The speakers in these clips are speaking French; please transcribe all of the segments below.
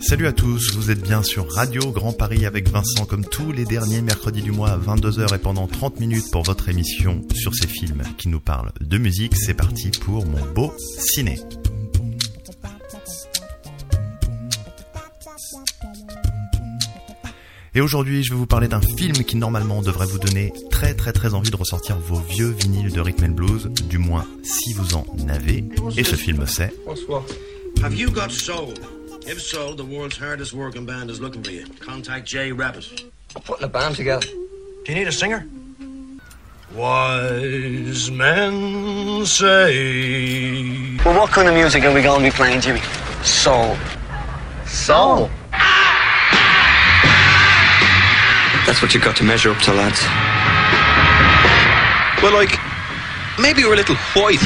Salut à tous, vous êtes bien sur Radio Grand Paris avec Vincent comme tous les derniers mercredis du mois à 22h et pendant 30 minutes pour votre émission sur ces films qui nous parlent de musique. C'est parti pour mon beau ciné. Et aujourd'hui, je vais vous parler d'un film qui normalement devrait vous donner très très très envie de ressortir vos vieux vinyles de rhythm and blues, du moins si vous en avez. Et ce film c'est Bonsoir. Have you got soul? If so, the world's hardest working band is looking for you. Contact Jay Rabbit. I'm putting a band together. Do you need a singer? Wise men say. Well, what kind of music are we going to be playing, Jimmy? Soul. Soul? That's what you got to measure up to, lads. Well, like, maybe we're a little white.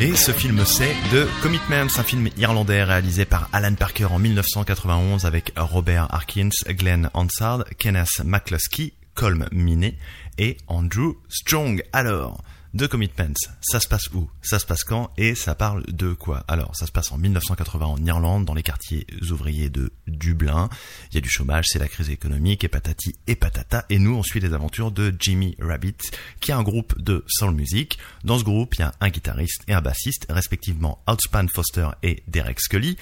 Et ce film c'est The Commitments, un film irlandais réalisé par Alan Parker en 1991 avec Robert Harkins, Glenn Hansard, Kenneth McCluskey, Colm Minet et Andrew Strong. Alors, The Commitments, ça se passe où? Ça se passe quand? Et ça parle de quoi? Alors, ça se passe en 1980 en Irlande, dans les quartiers ouvriers de Dublin. Il y a du chômage, c'est la crise économique, et patati et patata. Et nous, on suit les aventures de Jimmy Rabbit, qui est un groupe de soul music. Dans ce groupe, il y a un guitariste et un bassiste, respectivement Outspan Foster et Derek Scully.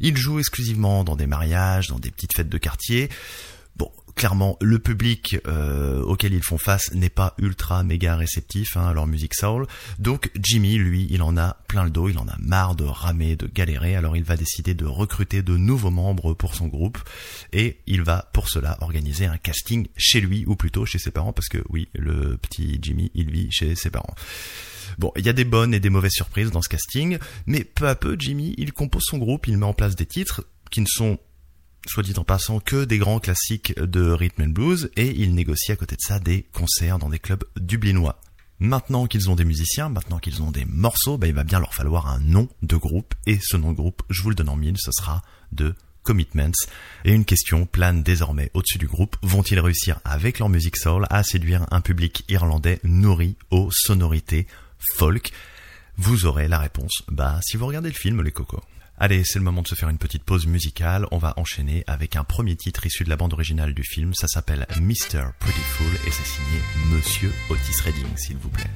Ils jouent exclusivement dans des mariages, dans des petites fêtes de quartier. Clairement, le public euh, auquel ils font face n'est pas ultra méga réceptif hein, à leur musique soul. Donc Jimmy, lui, il en a plein le dos, il en a marre de ramer, de galérer. Alors il va décider de recruter de nouveaux membres pour son groupe et il va pour cela organiser un casting chez lui ou plutôt chez ses parents parce que oui, le petit Jimmy, il vit chez ses parents. Bon, il y a des bonnes et des mauvaises surprises dans ce casting, mais peu à peu, Jimmy, il compose son groupe, il met en place des titres qui ne sont soit dit en passant, que des grands classiques de rhythm and blues, et ils négocient à côté de ça des concerts dans des clubs dublinois. Maintenant qu'ils ont des musiciens, maintenant qu'ils ont des morceaux, bah, il va bien leur falloir un nom de groupe, et ce nom de groupe, je vous le donne en mille, ce sera de Commitments. Et une question plane désormais au-dessus du groupe, vont-ils réussir avec leur musique soul à séduire un public irlandais nourri aux sonorités folk? Vous aurez la réponse, bah si vous regardez le film les cocos. Allez, c'est le moment de se faire une petite pause musicale. On va enchaîner avec un premier titre issu de la bande originale du film. Ça s'appelle Mr. Prettyful et c'est signé Monsieur Otis Redding, s'il vous plaît.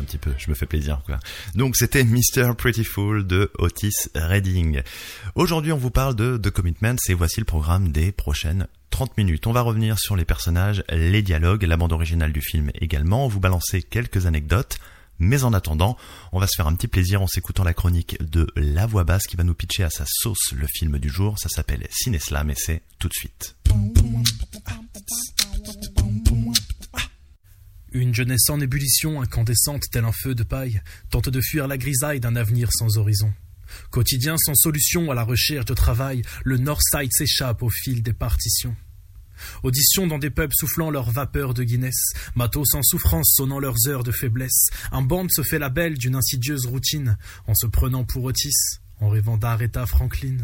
Un petit peu, je me fais plaisir quoi. Donc c'était Mr. Prettyful de Otis Redding. Aujourd'hui on vous parle de The Commitments et voici le programme des prochaines 30 minutes. On va revenir sur les personnages, les dialogues, la bande originale du film également, vous balancer quelques anecdotes. Mais en attendant, on va se faire un petit plaisir en s'écoutant la chronique de La Voix Basse qui va nous pitcher à sa sauce le film du jour. Ça s'appelle Cineslam et c'est tout de suite. Une jeunesse en ébullition, incandescente tel un feu de paille, tente de fuir la grisaille d'un avenir sans horizon. Quotidien sans solution à la recherche de travail, le Northside s'échappe au fil des partitions. Audition dans des pubs soufflant leur vapeur de Guinness, matos en souffrance sonnant leurs heures de faiblesse, un bande se fait la belle d'une insidieuse routine, en se prenant pour Otis, en rêvant d'Aretha Franklin.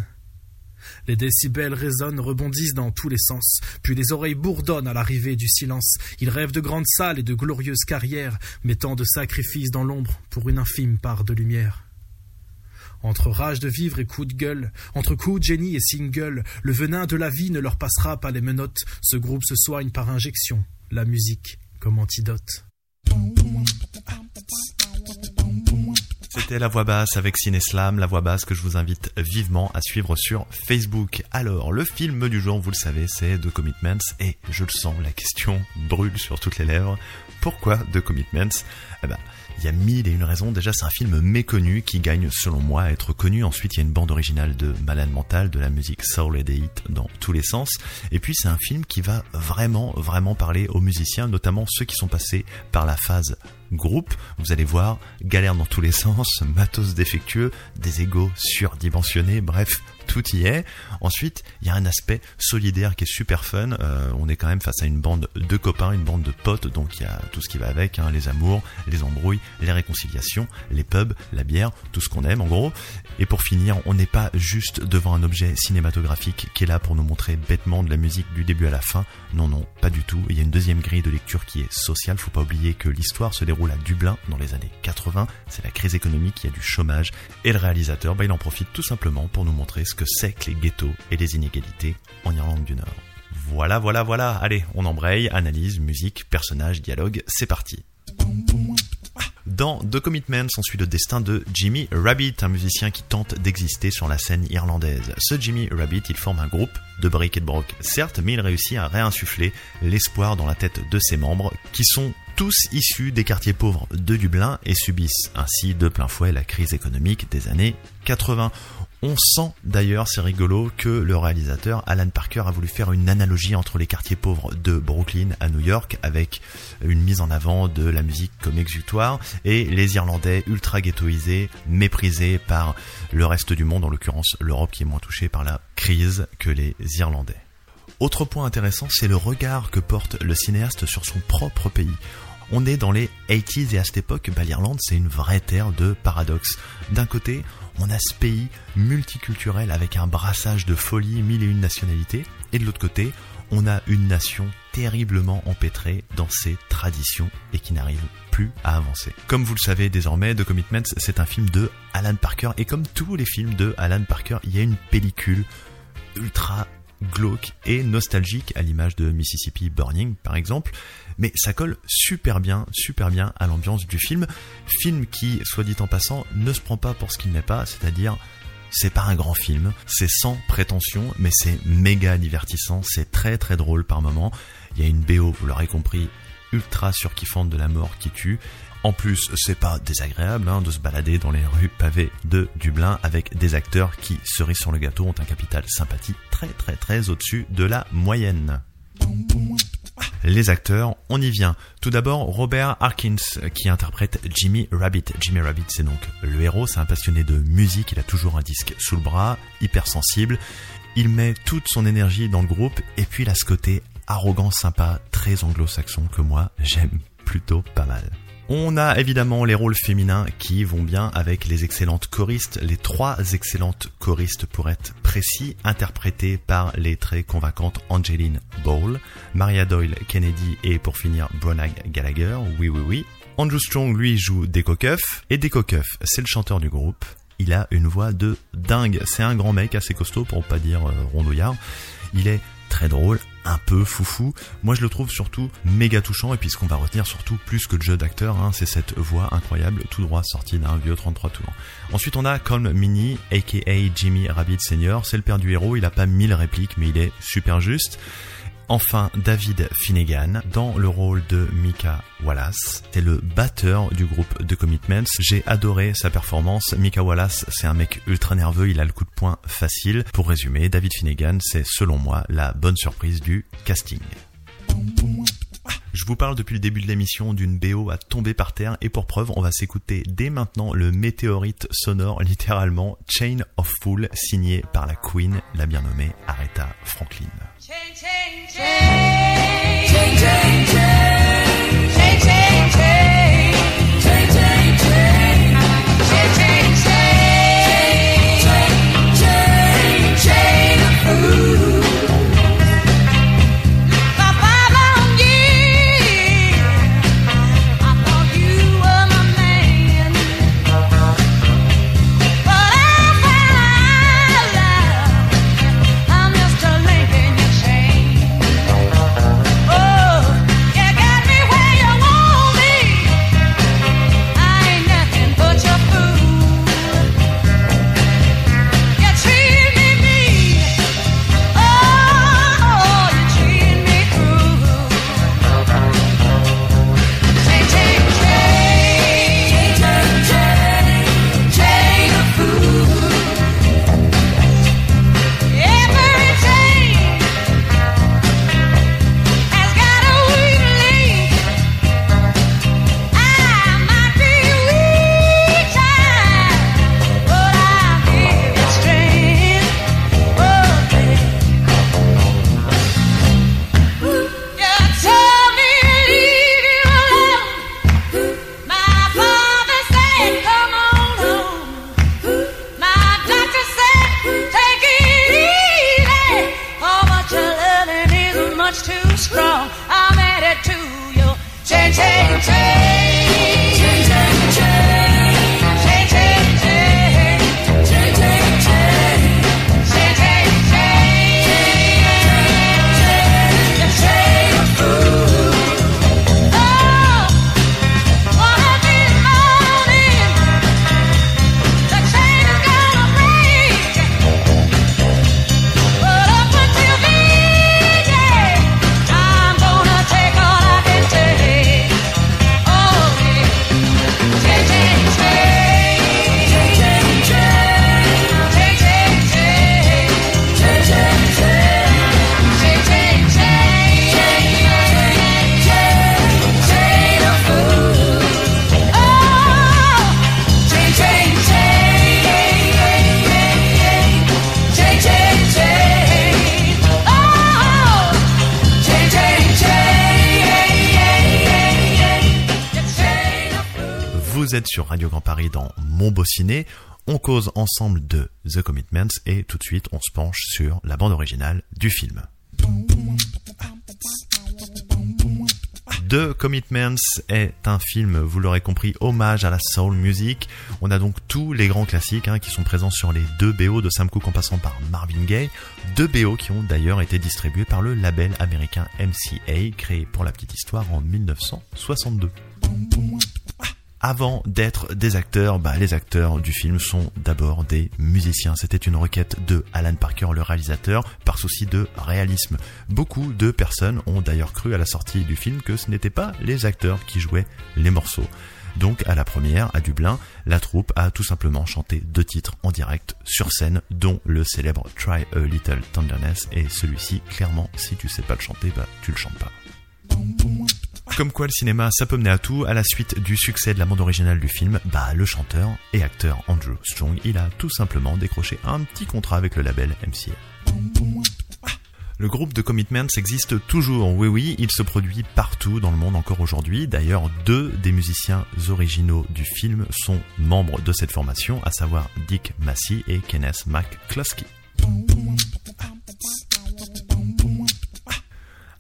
Les décibels résonnent, rebondissent dans tous les sens, puis les oreilles bourdonnent à l'arrivée du silence. Ils rêvent de grandes salles et de glorieuses carrières, mettant de sacrifices dans l'ombre pour une infime part de lumière. Entre rage de vivre et coup de gueule, entre coups de génie et single, le venin de la vie ne leur passera pas les menottes. Ce groupe se soigne par injection, la musique comme antidote. C'était la voix basse avec Cineslam, la voix basse que je vous invite vivement à suivre sur Facebook. Alors, le film du jour, vous le savez, c'est The Commitments et je le sens, la question brûle sur toutes les lèvres. Pourquoi The Commitments? Eh ben, il y a mille et une raisons. Déjà, c'est un film méconnu qui gagne, selon moi, à être connu. Ensuite, il y a une bande originale de Malade Mental, de la musique soul et des hits dans tous les sens. Et puis, c'est un film qui va vraiment, vraiment parler aux musiciens, notamment ceux qui sont passés par la phase groupe, vous allez voir, galère dans tous les sens, matos défectueux, des égos surdimensionnés, bref, tout y est. Ensuite, il y a un aspect solidaire qui est super fun. Euh, on est quand même face à une bande de copains, une bande de potes, donc il y a tout ce qui va avec, hein, les amours, les embrouilles, les réconciliations, les pubs, la bière, tout ce qu'on aime en gros. Et pour finir, on n'est pas juste devant un objet cinématographique qui est là pour nous montrer bêtement de la musique du début à la fin. Non, non, pas du tout. Il y a une deuxième grille de lecture qui est sociale. Faut pas oublier que l'histoire se déroule à Dublin dans les années 80. C'est la crise économique, il y a du chômage. Et le réalisateur, bah, il en profite tout simplement pour nous montrer que c'est que les ghettos et les inégalités en Irlande du Nord. Voilà, voilà, voilà. Allez, on embraye, analyse, musique, personnage, dialogue, c'est parti. Dans The Commitments, on suit le destin de Jimmy Rabbit, un musicien qui tente d'exister sur la scène irlandaise. Ce Jimmy Rabbit, il forme un groupe de break et de broc, certes, mais il réussit à réinsuffler l'espoir dans la tête de ses membres, qui sont tous issus des quartiers pauvres de Dublin et subissent ainsi de plein fouet la crise économique des années 80. On sent d'ailleurs, c'est rigolo, que le réalisateur Alan Parker a voulu faire une analogie entre les quartiers pauvres de Brooklyn à New York avec une mise en avant de la musique comme exutoire et les Irlandais ultra ghettoisés, méprisés par le reste du monde, en l'occurrence l'Europe qui est moins touchée par la crise que les Irlandais. Autre point intéressant, c'est le regard que porte le cinéaste sur son propre pays. On est dans les 80s et à cette époque, bah, l'Irlande c'est une vraie terre de paradoxes. D'un côté, on a ce pays multiculturel avec un brassage de folie, mille et une nationalités, et de l'autre côté, on a une nation terriblement empêtrée dans ses traditions et qui n'arrive plus à avancer. Comme vous le savez désormais, The Commitments, c'est un film de Alan Parker, et comme tous les films de Alan Parker, il y a une pellicule ultra glauque et nostalgique à l'image de Mississippi Burning par exemple, mais ça colle super bien, super bien à l'ambiance du film. Film qui, soit dit en passant, ne se prend pas pour ce qu'il n'est pas, c'est-à-dire c'est pas un grand film, c'est sans prétention, mais c'est méga divertissant, c'est très très drôle par moments. Il y a une BO, vous l'aurez compris, ultra surkiffante de la mort qui tue. En plus, c'est pas désagréable hein, de se balader dans les rues pavées de Dublin avec des acteurs qui, cerise sur le gâteau, ont un capital sympathie très très très au-dessus de la moyenne. Les acteurs, on y vient. Tout d'abord, Robert Harkins, qui interprète Jimmy Rabbit. Jimmy Rabbit, c'est donc le héros, c'est un passionné de musique, il a toujours un disque sous le bras, hypersensible. Il met toute son énergie dans le groupe, et puis il a ce côté arrogant, sympa, très anglo-saxon que moi, j'aime plutôt pas mal. On a évidemment les rôles féminins qui vont bien avec les excellentes choristes, les trois excellentes choristes pour être précis, interprétées par les très convaincantes Angeline Ball, Maria Doyle Kennedy et pour finir Bronagh Gallagher, oui oui oui. Andrew Strong lui joue Deco Cuff et Deco Cuff c'est le chanteur du groupe. Il a une voix de dingue, c'est un grand mec assez costaud pour pas dire euh, rondouillard. Il est très drôle, un peu foufou. Moi, je le trouve surtout méga touchant. Et puis, ce qu'on va retenir surtout plus que le jeu d'acteur, hein, c'est cette voix incroyable, tout droit sortie d'un vieux 33 tours. Ensuite, on a Colm Mini, aka Jimmy Rabbit Senior. C'est le père du héros. Il a pas mille répliques, mais il est super juste. Enfin, David Finnegan dans le rôle de Mika Wallace. C'est le batteur du groupe The Commitments. J'ai adoré sa performance. Mika Wallace, c'est un mec ultra nerveux, il a le coup de poing facile. Pour résumer, David Finnegan, c'est selon moi la bonne surprise du casting. Je vous parle depuis le début de l'émission d'une BO à tomber par terre et pour preuve, on va s'écouter dès maintenant le météorite sonore, littéralement Chain of Fool, signé par la Queen, la bien nommée Aretha Franklin. too strong. I'm headed to you. Change, change, change. Vous êtes sur Radio Grand Paris dans Mon Beau Ciné. On cause ensemble de The Commitments et tout de suite on se penche sur la bande originale du film. The Commitments est un film, vous l'aurez compris, hommage à la soul music. On a donc tous les grands classiques hein, qui sont présents sur les deux BO de Sam Cooke en passant par Marvin Gaye. Deux BO qui ont d'ailleurs été distribués par le label américain MCA, créé pour la petite histoire en 1962 avant d'être des acteurs, bah, les acteurs du film sont d'abord des musiciens. C'était une requête de Alan Parker, le réalisateur, par souci de réalisme. Beaucoup de personnes ont d'ailleurs cru à la sortie du film que ce n'étaient pas les acteurs qui jouaient les morceaux. Donc à la première, à Dublin, la troupe a tout simplement chanté deux titres en direct sur scène, dont le célèbre Try a Little Tenderness, et celui-ci, clairement, si tu sais pas le chanter, bah tu le chantes pas. Comme quoi le cinéma ça peut mener à tout, à la suite du succès de la bande originale du film, bah le chanteur et acteur Andrew Strong, il a tout simplement décroché un petit contrat avec le label MCA. Le groupe de Commitments existe toujours, oui oui, il se produit partout dans le monde encore aujourd'hui. D'ailleurs, deux des musiciens originaux du film sont membres de cette formation, à savoir Dick Massey et Kenneth McCluskey.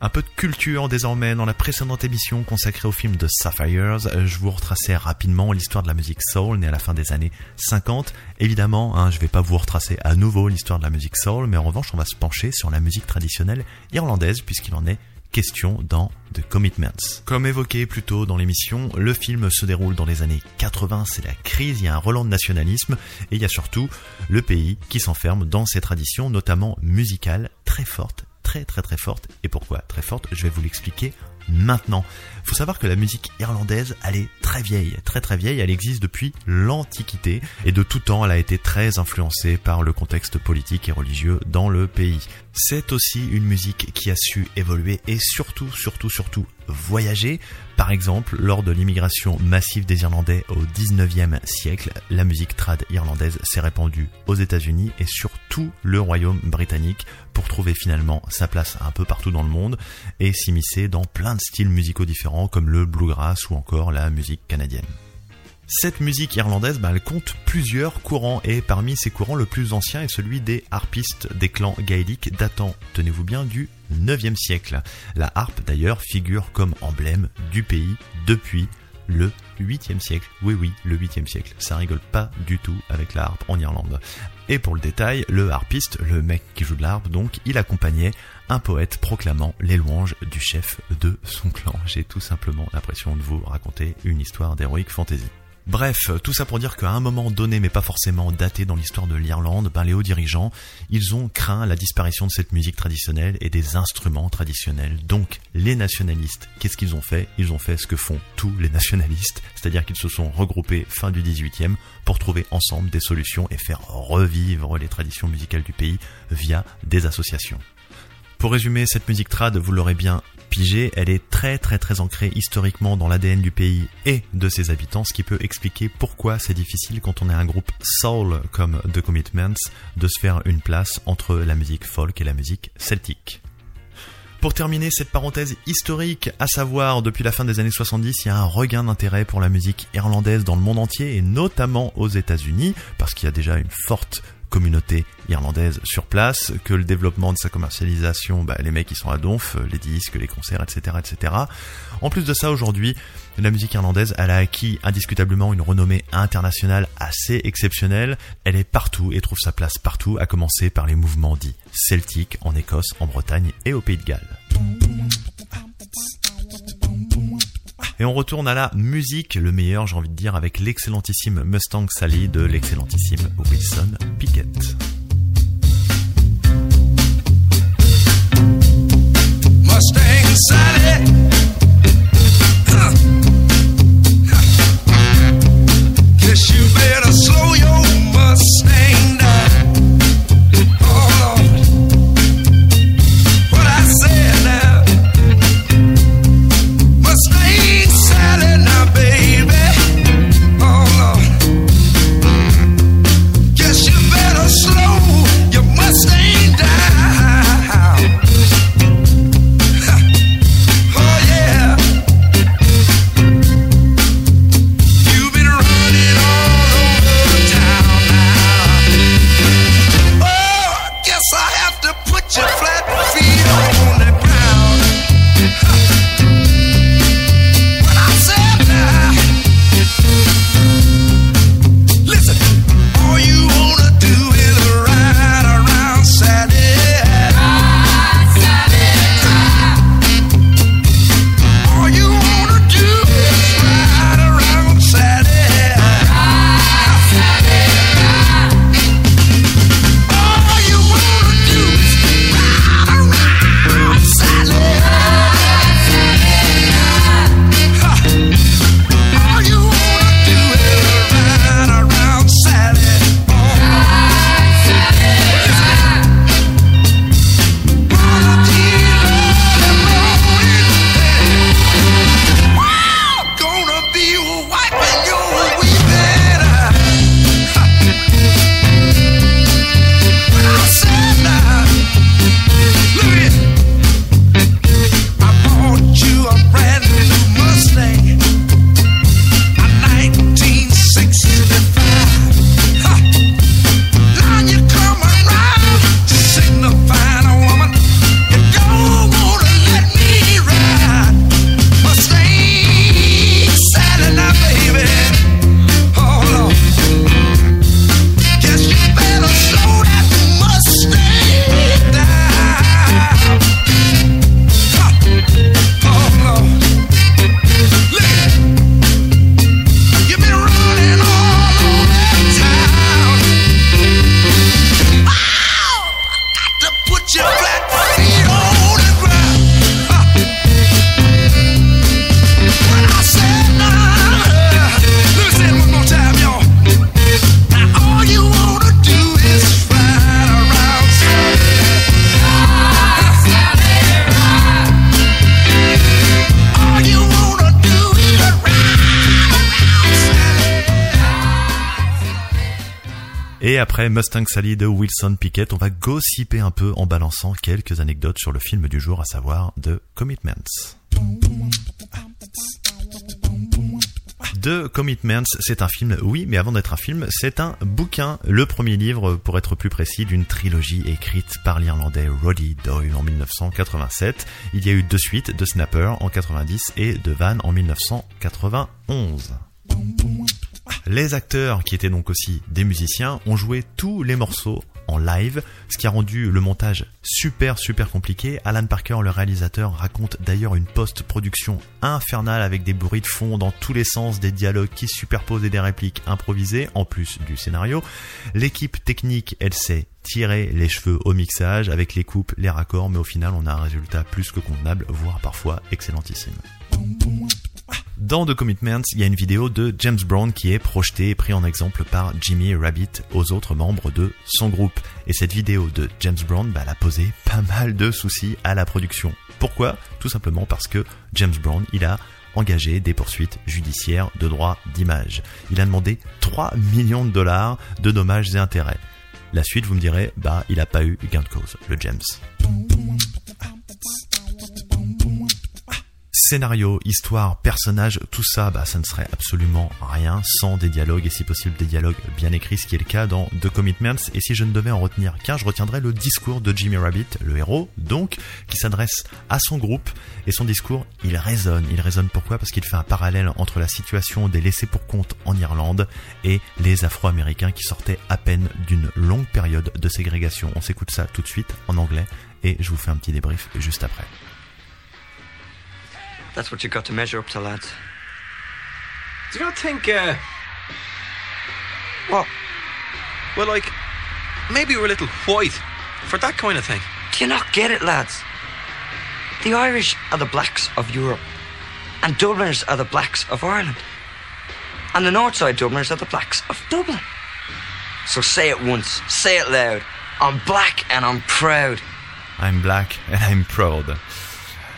Un peu de culture désormais. Dans la précédente émission consacrée au film de Sapphires, je vous retraçais rapidement l'histoire de la musique soul née à la fin des années 50. Évidemment, hein, je vais pas vous retracer à nouveau l'histoire de la musique soul, mais en revanche, on va se pencher sur la musique traditionnelle irlandaise puisqu'il en est question dans The Commitments. Comme évoqué plus tôt dans l'émission, le film se déroule dans les années 80, c'est la crise, il y a un relan de nationalisme et il y a surtout le pays qui s'enferme dans ses traditions, notamment musicales, très fortes, très très fortes. Et pourquoi très fortes Je vais vous l'expliquer maintenant. Faut savoir que la musique irlandaise, elle est très vieille, très très vieille, elle existe depuis l'Antiquité et de tout temps, elle a été très influencée par le contexte politique et religieux dans le pays. C'est aussi une musique qui a su évoluer et surtout, surtout, surtout voyager. Par exemple, lors de l'immigration massive des Irlandais au 19e siècle, la musique trad irlandaise s'est répandue aux États-Unis et sur tout le royaume britannique pour trouver finalement sa place un peu partout dans le monde et s'immiscer dans plein de styles musicaux différents comme le bluegrass ou encore la musique canadienne. Cette musique irlandaise, bah, elle compte plusieurs courants et parmi ces courants, le plus ancien est celui des harpistes des clans gaéliques datant, tenez-vous bien, du 9e siècle. La harpe d'ailleurs figure comme emblème du pays depuis le 8e siècle. Oui oui, le 8e siècle. Ça rigole pas du tout avec la harpe en Irlande. Et pour le détail, le harpiste, le mec qui joue de la harpe donc, il accompagnait un poète proclamant les louanges du chef de son clan. J'ai tout simplement l'impression de vous raconter une histoire d'héroïque fantasy. Bref, tout ça pour dire qu'à un moment donné, mais pas forcément daté dans l'histoire de l'Irlande, ben les hauts dirigeants, ils ont craint la disparition de cette musique traditionnelle et des instruments traditionnels. Donc, les nationalistes, qu'est-ce qu'ils ont fait? Ils ont fait ce que font tous les nationalistes, c'est-à-dire qu'ils se sont regroupés fin du 18e pour trouver ensemble des solutions et faire revivre les traditions musicales du pays via des associations. Pour résumer, cette musique trad, vous l'aurez bien pigé, elle est très très très ancrée historiquement dans l'ADN du pays et de ses habitants, ce qui peut expliquer pourquoi c'est difficile quand on est un groupe soul comme The Commitments de se faire une place entre la musique folk et la musique celtique. Pour terminer cette parenthèse historique, à savoir depuis la fin des années 70, il y a un regain d'intérêt pour la musique irlandaise dans le monde entier et notamment aux États-Unis parce qu'il y a déjà une forte communauté irlandaise sur place, que le développement de sa commercialisation, bah, les mecs ils sont à donf, les disques, les concerts, etc., etc. En plus de ça, aujourd'hui, la musique irlandaise, elle a acquis indiscutablement une renommée internationale assez exceptionnelle. Elle est partout et trouve sa place partout, à commencer par les mouvements dits celtiques en Écosse, en Bretagne et au Pays de Galles. Et on retourne à la musique, le meilleur j'ai envie de dire, avec l'excellentissime Mustang Sally de l'excellentissime Wilson Pickett. Mustang Sally. Mustang Sally de Wilson Pickett, on va gossiper un peu en balançant quelques anecdotes sur le film du jour, à savoir The Commitments. The Commitments, c'est un film, oui, mais avant d'être un film, c'est un bouquin, le premier livre, pour être plus précis, d'une trilogie écrite par l'Irlandais Roddy Doyle en 1987. Il y a eu deux suites, de Snapper en 90 et de Van en 1991. Les acteurs, qui étaient donc aussi des musiciens, ont joué tous les morceaux en live, ce qui a rendu le montage super super compliqué. Alan Parker, le réalisateur, raconte d'ailleurs une post-production infernale avec des bruits de fond dans tous les sens, des dialogues qui se superposent et des répliques improvisées, en plus du scénario. L'équipe technique, elle s'est tiré les cheveux au mixage avec les coupes, les raccords, mais au final on a un résultat plus que convenable, voire parfois excellentissime. Dans The Commitments, il y a une vidéo de James Brown qui est projetée et pris en exemple par Jimmy Rabbit aux autres membres de son groupe. Et cette vidéo de James Brown, bah, elle a posé pas mal de soucis à la production. Pourquoi? Tout simplement parce que James Brown, il a engagé des poursuites judiciaires de droit d'image. Il a demandé 3 millions de dollars de dommages et intérêts. La suite, vous me direz, bah, il a pas eu gain de cause, le James. Scénario, histoire, personnage, tout ça, bah, ça ne serait absolument rien sans des dialogues et si possible des dialogues bien écrits, ce qui est le cas dans The Commitments. Et si je ne devais en retenir qu'un, je retiendrais le discours de Jimmy Rabbit, le héros, donc, qui s'adresse à son groupe. Et son discours, il résonne. Il résonne pourquoi? Parce qu'il fait un parallèle entre la situation des laissés pour compte en Irlande et les Afro-Américains qui sortaient à peine d'une longue période de ségrégation. On s'écoute ça tout de suite en anglais et je vous fais un petit débrief juste après. That's what you've got to measure up to, lads. Do you not think, uh, What? well, like, maybe we're a little white for that kind of thing? Do you not get it, lads? The Irish are the blacks of Europe, and Dubliners are the blacks of Ireland. And the Northside Dubliners are the blacks of Dublin. So say it once, say it loud. I'm black and I'm proud. I'm black and I'm proud.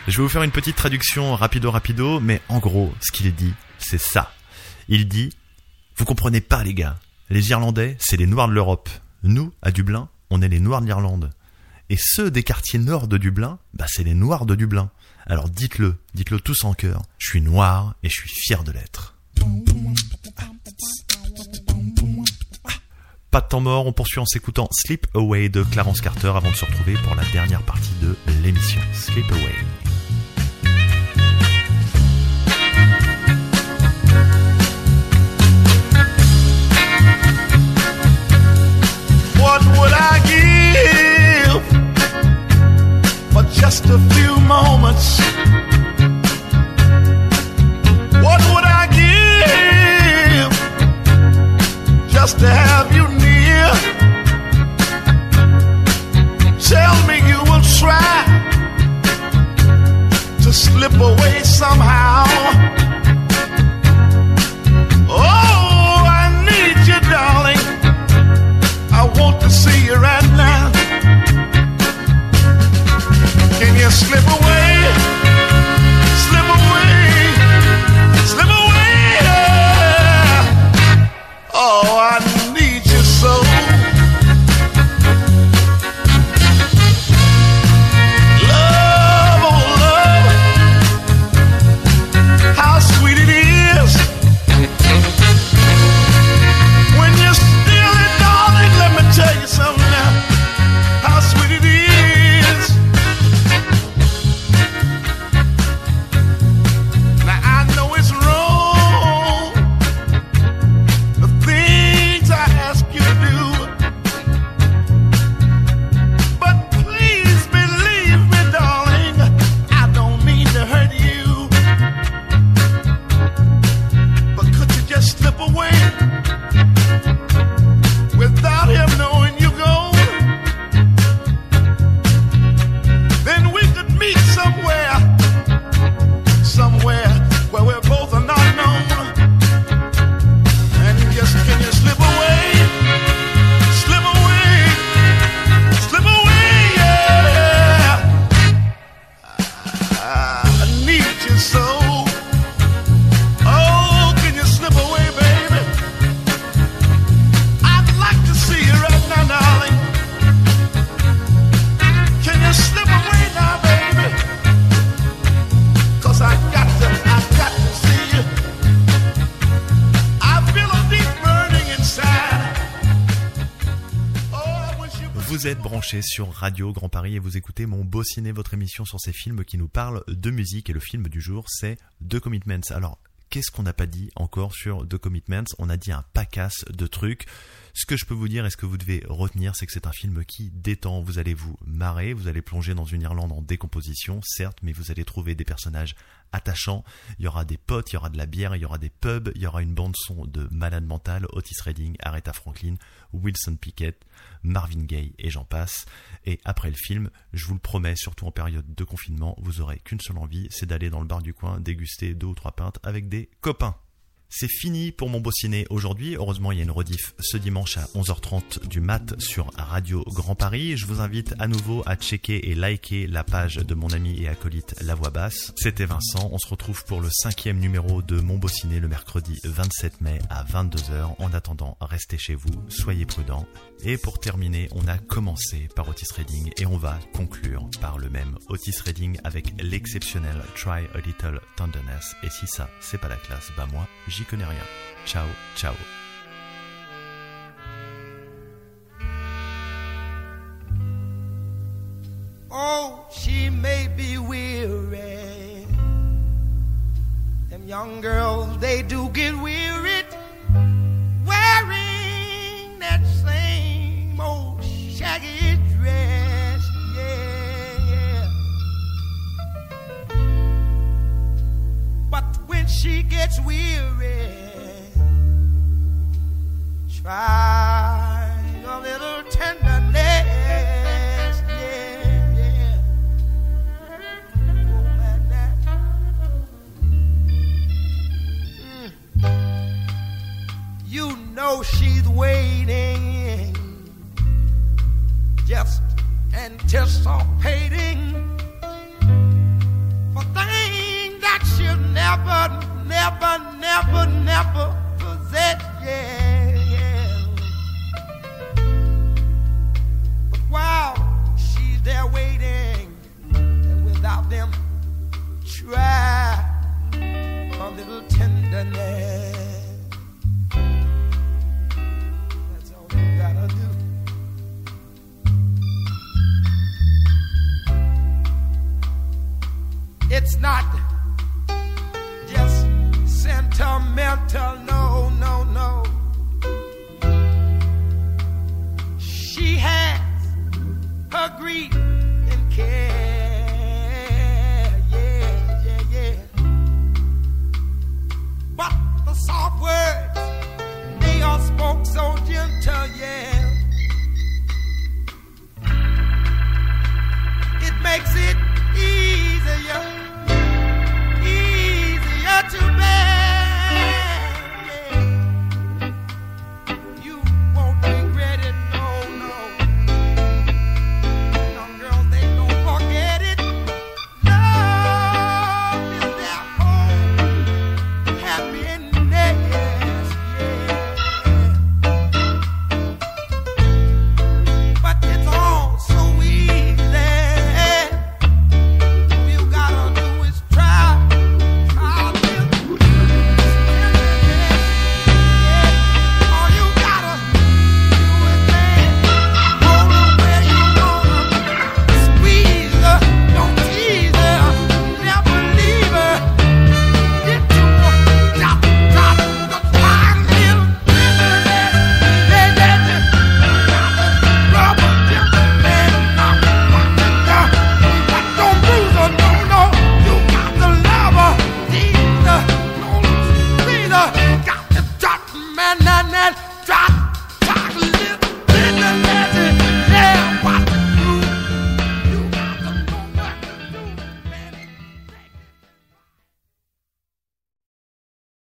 Je vais vous faire une petite traduction rapido rapido, mais en gros, ce qu'il dit, c'est ça. Il dit, vous comprenez pas les gars, les Irlandais, c'est les Noirs de l'Europe. Nous, à Dublin, on est les Noirs de l'Irlande. Et ceux des quartiers nord de Dublin, bah c'est les Noirs de Dublin. Alors dites-le, dites-le tous en cœur. Je suis noir et je suis fier de l'être. Pas de temps mort, on poursuit en s'écoutant Sleep Away de Clarence Carter avant de se retrouver pour la dernière partie de l'émission. Sleep Away. Just a few moments? What would I give just to have you near? Tell me you will try to slip away somehow. Can slip away? Sur Radio Grand Paris et vous écoutez mon beau ciné, votre émission sur ces films qui nous parlent de musique. Et le film du jour, c'est The Commitments. Alors, qu'est-ce qu'on n'a pas dit encore sur The Commitments? On a dit un pacasse de trucs. Ce que je peux vous dire et ce que vous devez retenir, c'est que c'est un film qui détend. Vous allez vous marrer, vous allez plonger dans une Irlande en décomposition, certes, mais vous allez trouver des personnages attachants. Il y aura des potes, il y aura de la bière, il y aura des pubs, il y aura une bande son de malade mental, Otis Redding, Aretha Franklin, Wilson Pickett, Marvin Gaye et j'en passe. Et après le film, je vous le promets, surtout en période de confinement, vous aurez qu'une seule envie, c'est d'aller dans le bar du coin déguster deux ou trois pintes avec des copains. C'est fini pour mon beau ciné aujourd'hui. Heureusement, il y a une rediff ce dimanche à 11h30 du mat sur Radio Grand Paris. Je vous invite à nouveau à checker et liker la page de mon ami et acolyte La Voix Basse. C'était Vincent. On se retrouve pour le cinquième numéro de mon beau ciné le mercredi 27 mai à 22h. En attendant, restez chez vous, soyez prudents. Et pour terminer, on a commencé par Otis Redding et on va conclure par le même Otis Redding avec l'exceptionnel Try a Little Tenderness. Et si ça, c'est pas la classe, bah moi, j'y connais rien. Ciao, ciao. Oh, she may be weary. Them young girls, they do get weary. wearing gets weary, try never, never, never possess. Yeah, yeah. But while she's there waiting, and without them, try a little tenderness. That's all you gotta do. It's not mental